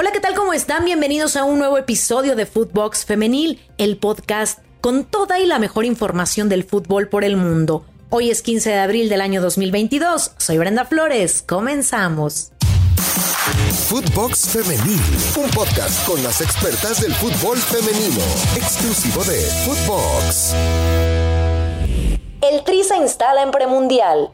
Hola, ¿qué tal? ¿Cómo están? Bienvenidos a un nuevo episodio de Footbox Femenil, el podcast con toda y la mejor información del fútbol por el mundo. Hoy es 15 de abril del año 2022. Soy Brenda Flores. Comenzamos. Footbox Femenil, un podcast con las expertas del fútbol femenino, exclusivo de Footbox. El Tri se instala en premundial.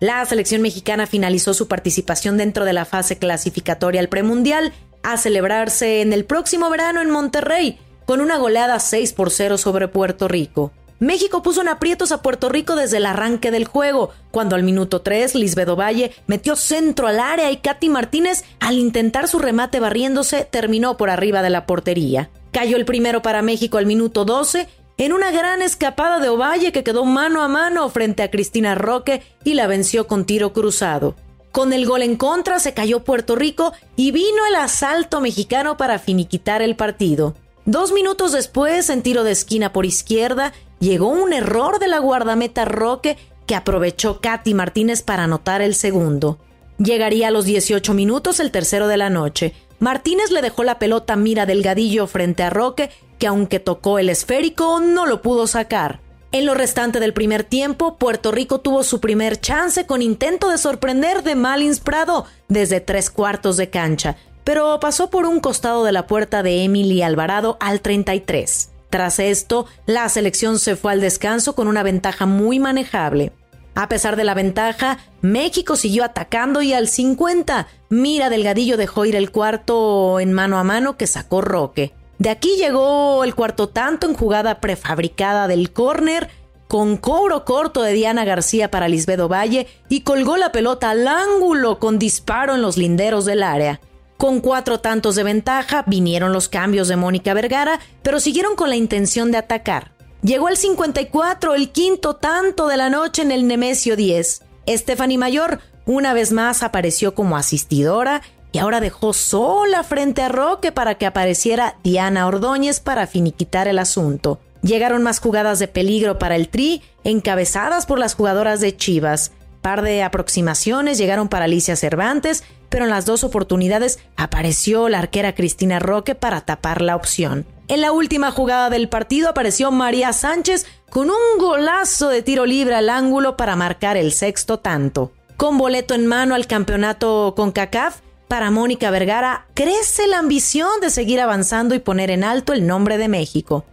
La selección mexicana finalizó su participación dentro de la fase clasificatoria al premundial a celebrarse en el próximo verano en Monterrey, con una goleada 6 por 0 sobre Puerto Rico. México puso en aprietos a Puerto Rico desde el arranque del juego, cuando al minuto 3 Lisbedo Valle metió centro al área y Katy Martínez, al intentar su remate barriéndose, terminó por arriba de la portería. Cayó el primero para México al minuto 12 en una gran escapada de Ovalle que quedó mano a mano frente a Cristina Roque y la venció con tiro cruzado. Con el gol en contra se cayó Puerto Rico y vino el asalto mexicano para finiquitar el partido. Dos minutos después, en tiro de esquina por izquierda, llegó un error de la guardameta Roque que aprovechó Katy Martínez para anotar el segundo. Llegaría a los 18 minutos el tercero de la noche. Martínez le dejó la pelota mira delgadillo frente a Roque, que aunque tocó el esférico, no lo pudo sacar. En lo restante del primer tiempo, Puerto Rico tuvo su primer chance con intento de sorprender de Malins Prado desde tres cuartos de cancha, pero pasó por un costado de la puerta de Emily Alvarado al 33. Tras esto, la selección se fue al descanso con una ventaja muy manejable. A pesar de la ventaja, México siguió atacando y al 50, Mira Delgadillo dejó ir el cuarto en mano a mano que sacó Roque. De aquí llegó el cuarto tanto en jugada prefabricada del córner, con cobro corto de Diana García para Lisbedo Valle y colgó la pelota al ángulo con disparo en los linderos del área. Con cuatro tantos de ventaja vinieron los cambios de Mónica Vergara, pero siguieron con la intención de atacar. Llegó el 54, el quinto tanto de la noche en el Nemesio 10. Stephanie Mayor una vez más apareció como asistidora y ahora dejó sola frente a Roque para que apareciera Diana Ordóñez para finiquitar el asunto. Llegaron más jugadas de peligro para el Tri, encabezadas por las jugadoras de Chivas. Par de aproximaciones llegaron para Alicia Cervantes, pero en las dos oportunidades apareció la arquera Cristina Roque para tapar la opción. En la última jugada del partido apareció María Sánchez con un golazo de tiro libre al ángulo para marcar el sexto tanto. Con boleto en mano al campeonato con CACAF, para Mónica Vergara crece la ambición de seguir avanzando y poner en alto el nombre de México.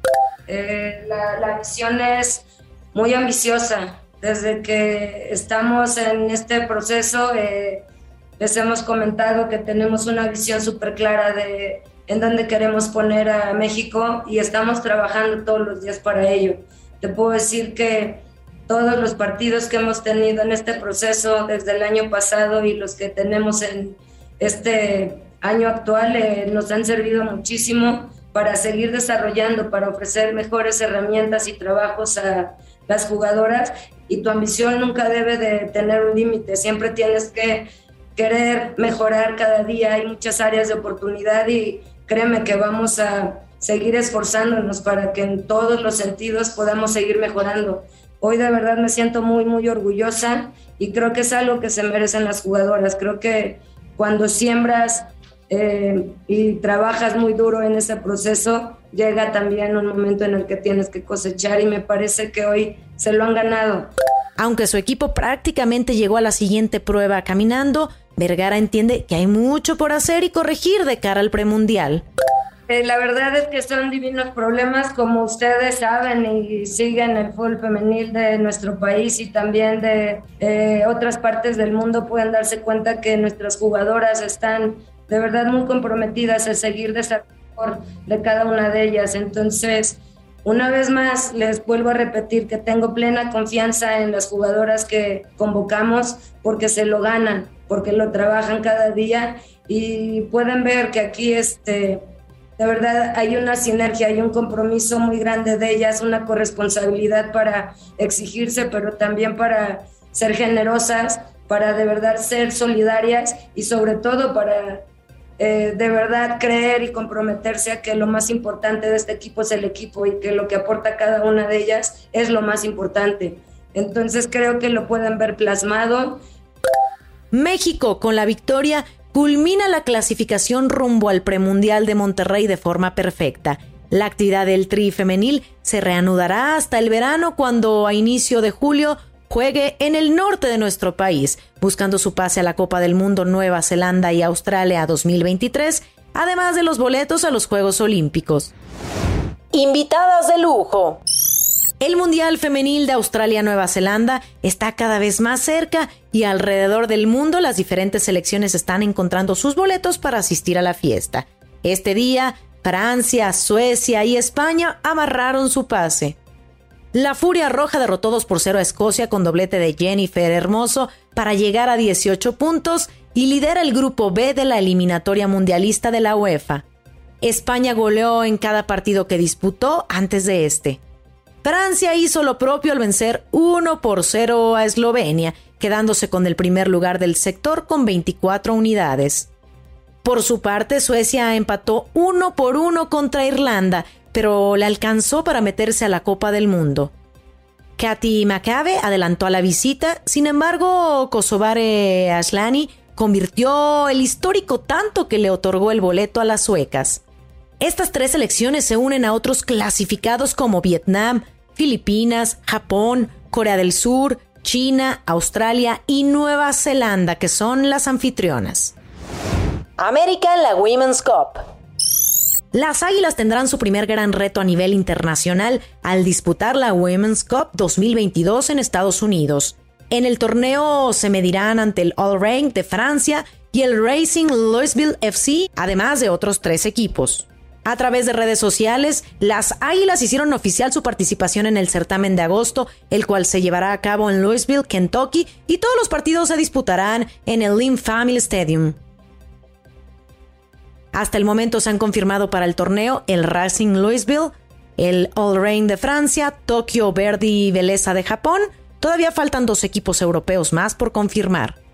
Eh, la, la visión es muy ambiciosa. Desde que estamos en este proceso, eh, les hemos comentado que tenemos una visión súper clara de en dónde queremos poner a México y estamos trabajando todos los días para ello. Te puedo decir que todos los partidos que hemos tenido en este proceso desde el año pasado y los que tenemos en este año actual eh, nos han servido muchísimo para seguir desarrollando, para ofrecer mejores herramientas y trabajos a las jugadoras y tu ambición nunca debe de tener un límite, siempre tienes que querer mejorar cada día, hay muchas áreas de oportunidad y créeme que vamos a seguir esforzándonos para que en todos los sentidos podamos seguir mejorando. Hoy de verdad me siento muy, muy orgullosa y creo que es algo que se merecen las jugadoras. Creo que cuando siembras eh, y trabajas muy duro en ese proceso, llega también un momento en el que tienes que cosechar y me parece que hoy se lo han ganado. Aunque su equipo prácticamente llegó a la siguiente prueba caminando, Vergara entiende que hay mucho por hacer y corregir de cara al premundial. Eh, la verdad es que son divinos problemas, como ustedes saben y siguen el fútbol femenil de nuestro país y también de eh, otras partes del mundo, pueden darse cuenta que nuestras jugadoras están de verdad muy comprometidas a seguir desarrollando de cada una de ellas. Entonces, una vez más, les vuelvo a repetir que tengo plena confianza en las jugadoras que convocamos porque se lo ganan porque lo trabajan cada día y pueden ver que aquí este de verdad hay una sinergia, hay un compromiso muy grande de ellas, una corresponsabilidad para exigirse, pero también para ser generosas, para de verdad ser solidarias y sobre todo para eh, de verdad creer y comprometerse a que lo más importante de este equipo es el equipo y que lo que aporta cada una de ellas es lo más importante. Entonces creo que lo pueden ver plasmado México, con la victoria, culmina la clasificación rumbo al premundial de Monterrey de forma perfecta. La actividad del tri femenil se reanudará hasta el verano cuando a inicio de julio juegue en el norte de nuestro país, buscando su pase a la Copa del Mundo Nueva Zelanda y Australia 2023, además de los boletos a los Juegos Olímpicos. Invitadas de lujo. El Mundial Femenil de Australia-Nueva Zelanda está cada vez más cerca y alrededor del mundo las diferentes selecciones están encontrando sus boletos para asistir a la fiesta. Este día, Francia, Suecia y España amarraron su pase. La Furia Roja derrotó 2 por 0 a Escocia con doblete de Jennifer Hermoso para llegar a 18 puntos y lidera el grupo B de la eliminatoria mundialista de la UEFA. España goleó en cada partido que disputó antes de este. Francia hizo lo propio al vencer 1 por 0 a Eslovenia, quedándose con el primer lugar del sector con 24 unidades. Por su parte, Suecia empató 1 por 1 contra Irlanda, pero le alcanzó para meterse a la Copa del Mundo. Katy Macabe adelantó a la visita, sin embargo, Kosovare Aslani convirtió el histórico tanto que le otorgó el boleto a las suecas. Estas tres selecciones se unen a otros clasificados como Vietnam, Filipinas, Japón, Corea del Sur, China, Australia y Nueva Zelanda, que son las anfitrionas. América en la Women's Cup. Las Águilas tendrán su primer gran reto a nivel internacional al disputar la Women's Cup 2022 en Estados Unidos. En el torneo se medirán ante el All Rank de Francia y el Racing Louisville FC, además de otros tres equipos. A través de redes sociales, las Águilas hicieron oficial su participación en el certamen de agosto, el cual se llevará a cabo en Louisville, Kentucky, y todos los partidos se disputarán en el Lynn Family Stadium. Hasta el momento se han confirmado para el torneo el Racing Louisville, el All Rain de Francia, Tokyo Verdi y Veleza de Japón. Todavía faltan dos equipos europeos más por confirmar.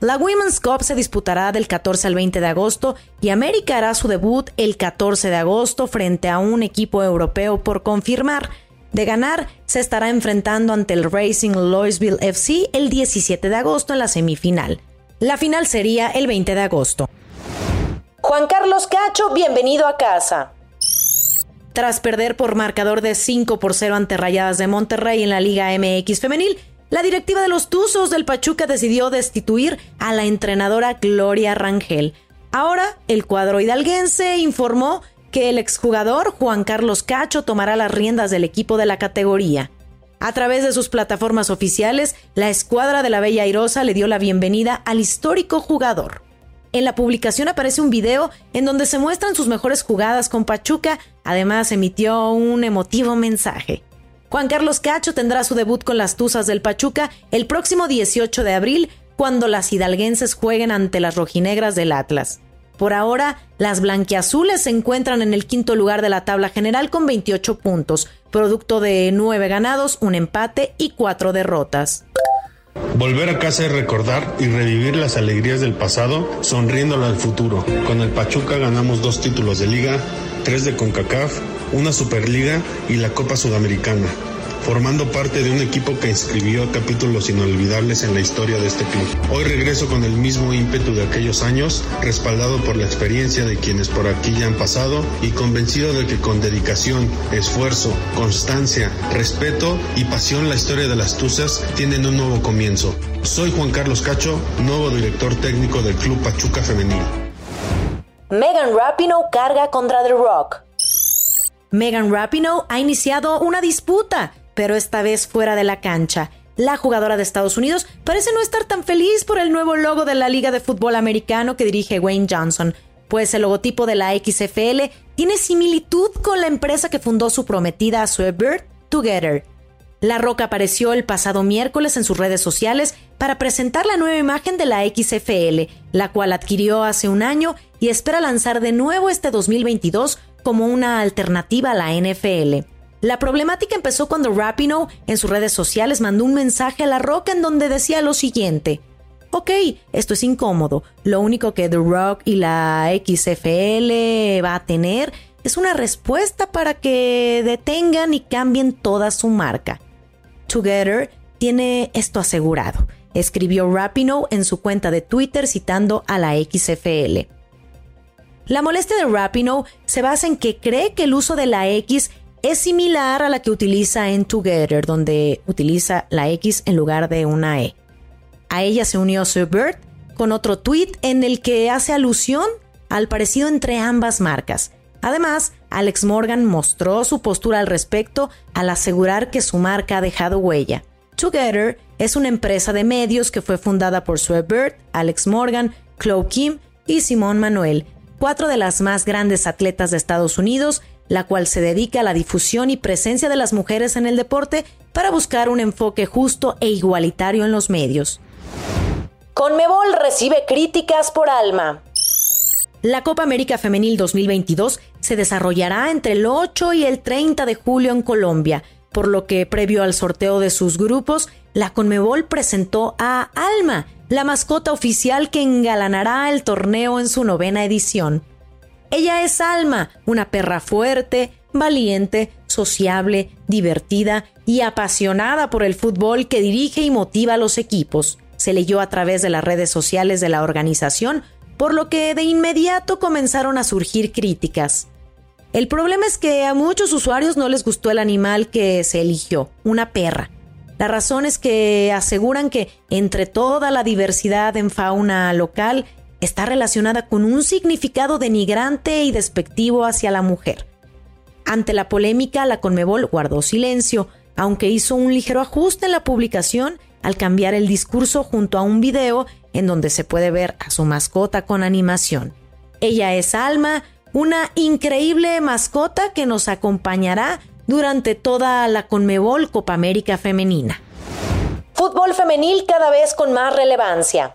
La Women's Cup se disputará del 14 al 20 de agosto y América hará su debut el 14 de agosto frente a un equipo europeo por confirmar. De ganar, se estará enfrentando ante el Racing Louisville FC el 17 de agosto en la semifinal. La final sería el 20 de agosto. Juan Carlos Cacho, bienvenido a casa. Tras perder por marcador de 5 por 0 ante Rayadas de Monterrey en la Liga MX femenil, la directiva de los Tuzos del Pachuca decidió destituir a la entrenadora Gloria Rangel. Ahora, el cuadro hidalguense informó que el exjugador Juan Carlos Cacho tomará las riendas del equipo de la categoría. A través de sus plataformas oficiales, la escuadra de la Bella Airosa le dio la bienvenida al histórico jugador. En la publicación aparece un video en donde se muestran sus mejores jugadas con Pachuca, además emitió un emotivo mensaje. Juan Carlos Cacho tendrá su debut con las Tuzas del Pachuca el próximo 18 de abril, cuando las hidalguenses jueguen ante las rojinegras del Atlas. Por ahora, las blanquiazules se encuentran en el quinto lugar de la tabla general con 28 puntos, producto de 9 ganados, un empate y 4 derrotas. Volver a casa y recordar y revivir las alegrías del pasado, sonriéndolo al futuro. Con el Pachuca ganamos dos títulos de liga, tres de CONCACAF una Superliga y la Copa Sudamericana, formando parte de un equipo que inscribió capítulos inolvidables en la historia de este club. Hoy regreso con el mismo ímpetu de aquellos años, respaldado por la experiencia de quienes por aquí ya han pasado y convencido de que con dedicación, esfuerzo, constancia, respeto y pasión la historia de las Tuzas tienen un nuevo comienzo. Soy Juan Carlos Cacho, nuevo director técnico del Club Pachuca Femenil. Megan Rapinoe carga contra The Rock. Megan Rapinoe ha iniciado una disputa, pero esta vez fuera de la cancha. La jugadora de Estados Unidos parece no estar tan feliz por el nuevo logo de la Liga de Fútbol Americano que dirige Wayne Johnson, pues el logotipo de la XFL tiene similitud con la empresa que fundó su prometida Bird Together. La Roca apareció el pasado miércoles en sus redes sociales para presentar la nueva imagen de la XFL, la cual adquirió hace un año y espera lanzar de nuevo este 2022 como una alternativa a la NFL. La problemática empezó cuando Rapinoe en sus redes sociales mandó un mensaje a La Roca en donde decía lo siguiente. Ok, esto es incómodo. Lo único que The Rock y la XFL va a tener es una respuesta para que detengan y cambien toda su marca. Together tiene esto asegurado. escribió Rapinoe en su cuenta de Twitter citando a la XFL. La molestia de Rapinoe se basa en que cree que el uso de la X es similar a la que utiliza en Together, donde utiliza la X en lugar de una E. A ella se unió Sir Bert con otro tweet en el que hace alusión al parecido entre ambas marcas. Además, Alex Morgan mostró su postura al respecto al asegurar que su marca ha dejado huella. Together es una empresa de medios que fue fundada por Sue Bird, Alex Morgan, Chloe Kim y Simón Manuel, cuatro de las más grandes atletas de Estados Unidos, la cual se dedica a la difusión y presencia de las mujeres en el deporte para buscar un enfoque justo e igualitario en los medios. Conmebol recibe críticas por alma. La Copa América Femenil 2022 se desarrollará entre el 8 y el 30 de julio en Colombia, por lo que previo al sorteo de sus grupos, la Conmebol presentó a Alma, la mascota oficial que engalanará el torneo en su novena edición. Ella es Alma, una perra fuerte, valiente, sociable, divertida y apasionada por el fútbol que dirige y motiva a los equipos. Se leyó a través de las redes sociales de la organización por lo que de inmediato comenzaron a surgir críticas. El problema es que a muchos usuarios no les gustó el animal que se eligió, una perra. La razón es que aseguran que entre toda la diversidad en fauna local está relacionada con un significado denigrante y despectivo hacia la mujer. Ante la polémica, la Conmebol guardó silencio, aunque hizo un ligero ajuste en la publicación al cambiar el discurso junto a un video en donde se puede ver a su mascota con animación. Ella es Alma, una increíble mascota que nos acompañará durante toda la Conmebol Copa América Femenina. Fútbol femenil cada vez con más relevancia.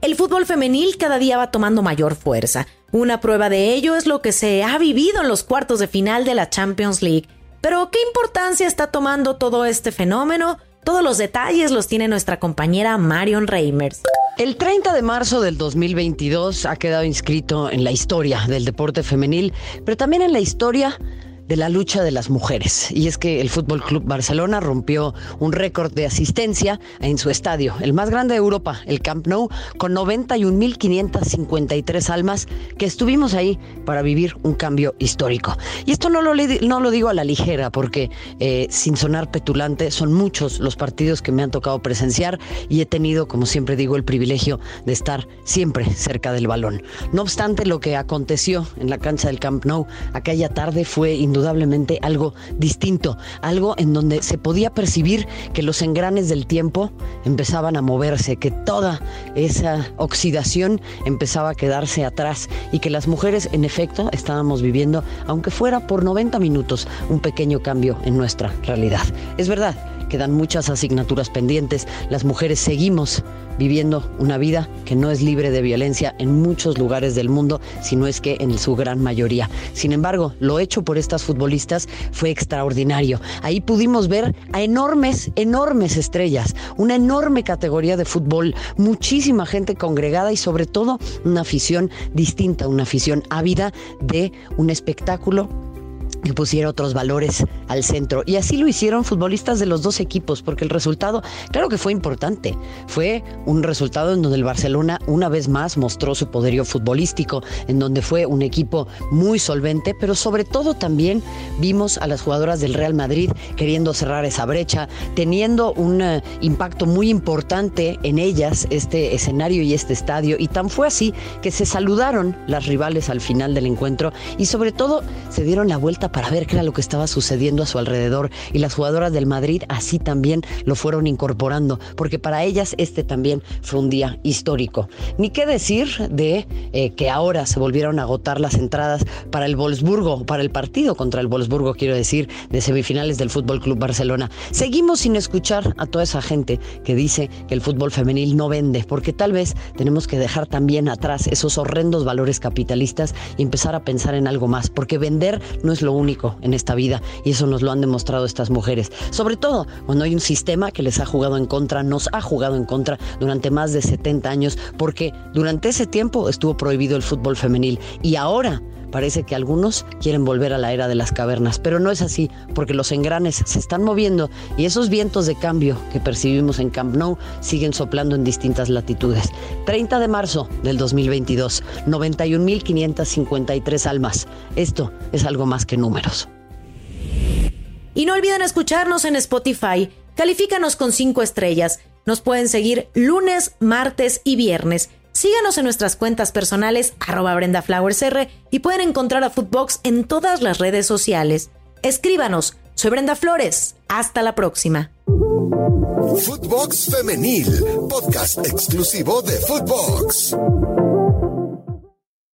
El fútbol femenil cada día va tomando mayor fuerza. Una prueba de ello es lo que se ha vivido en los cuartos de final de la Champions League. Pero ¿qué importancia está tomando todo este fenómeno? Todos los detalles los tiene nuestra compañera Marion Reimers. El 30 de marzo del 2022 ha quedado inscrito en la historia del deporte femenil, pero también en la historia de la lucha de las mujeres. Y es que el Fútbol Club Barcelona rompió un récord de asistencia en su estadio, el más grande de Europa, el Camp Nou, con 91.553 almas que estuvimos ahí para vivir un cambio histórico. Y esto no lo, no lo digo a la ligera, porque eh, sin sonar petulante, son muchos los partidos que me han tocado presenciar y he tenido, como siempre digo, el privilegio de estar siempre cerca del balón. No obstante, lo que aconteció en la cancha del Camp Nou aquella tarde fue indudablemente indudablemente algo distinto, algo en donde se podía percibir que los engranes del tiempo empezaban a moverse, que toda esa oxidación empezaba a quedarse atrás y que las mujeres en efecto estábamos viviendo, aunque fuera por 90 minutos, un pequeño cambio en nuestra realidad. Es verdad, quedan muchas asignaturas pendientes, las mujeres seguimos viviendo una vida que no es libre de violencia en muchos lugares del mundo, sino es que en su gran mayoría. Sin embargo, lo hecho por estas futbolistas fue extraordinario. Ahí pudimos ver a enormes, enormes estrellas, una enorme categoría de fútbol, muchísima gente congregada y sobre todo una afición distinta, una afición ávida de un espectáculo que pusiera otros valores al centro. Y así lo hicieron futbolistas de los dos equipos, porque el resultado, claro que fue importante. Fue un resultado en donde el Barcelona una vez más mostró su poderío futbolístico, en donde fue un equipo muy solvente, pero sobre todo también vimos a las jugadoras del Real Madrid queriendo cerrar esa brecha, teniendo un eh, impacto muy importante en ellas este escenario y este estadio. Y tan fue así que se saludaron las rivales al final del encuentro y sobre todo se dieron la vuelta para ver qué era lo que estaba sucediendo a su alrededor y las jugadoras del Madrid así también lo fueron incorporando, porque para ellas este también fue un día histórico. Ni qué decir de eh, que ahora se volvieron a agotar las entradas para el Wolfsburgo, para el partido contra el Wolfsburgo, quiero decir, de semifinales del Fútbol Club Barcelona. Seguimos sin escuchar a toda esa gente que dice que el fútbol femenil no vende, porque tal vez tenemos que dejar también atrás esos horrendos valores capitalistas y empezar a pensar en algo más, porque vender no es lo único en esta vida y eso nos lo han demostrado estas mujeres. Sobre todo cuando hay un sistema que les ha jugado en contra, nos ha jugado en contra durante más de 70 años porque durante ese tiempo estuvo prohibido el fútbol femenil y ahora parece que algunos quieren volver a la era de las cavernas, pero no es así, porque los engranes se están moviendo y esos vientos de cambio que percibimos en Camp Nou siguen soplando en distintas latitudes. 30 de marzo del 2022, 91.553 almas. Esto es algo más que números. Y no olviden escucharnos en Spotify. Califícanos con 5 estrellas. Nos pueden seguir lunes, martes y viernes. Síganos en nuestras cuentas personales arroba BrendaFlowersR y pueden encontrar a Footbox en todas las redes sociales. Escríbanos. Soy Brenda Flores. Hasta la próxima. Footbox Femenil, podcast exclusivo de Footbox.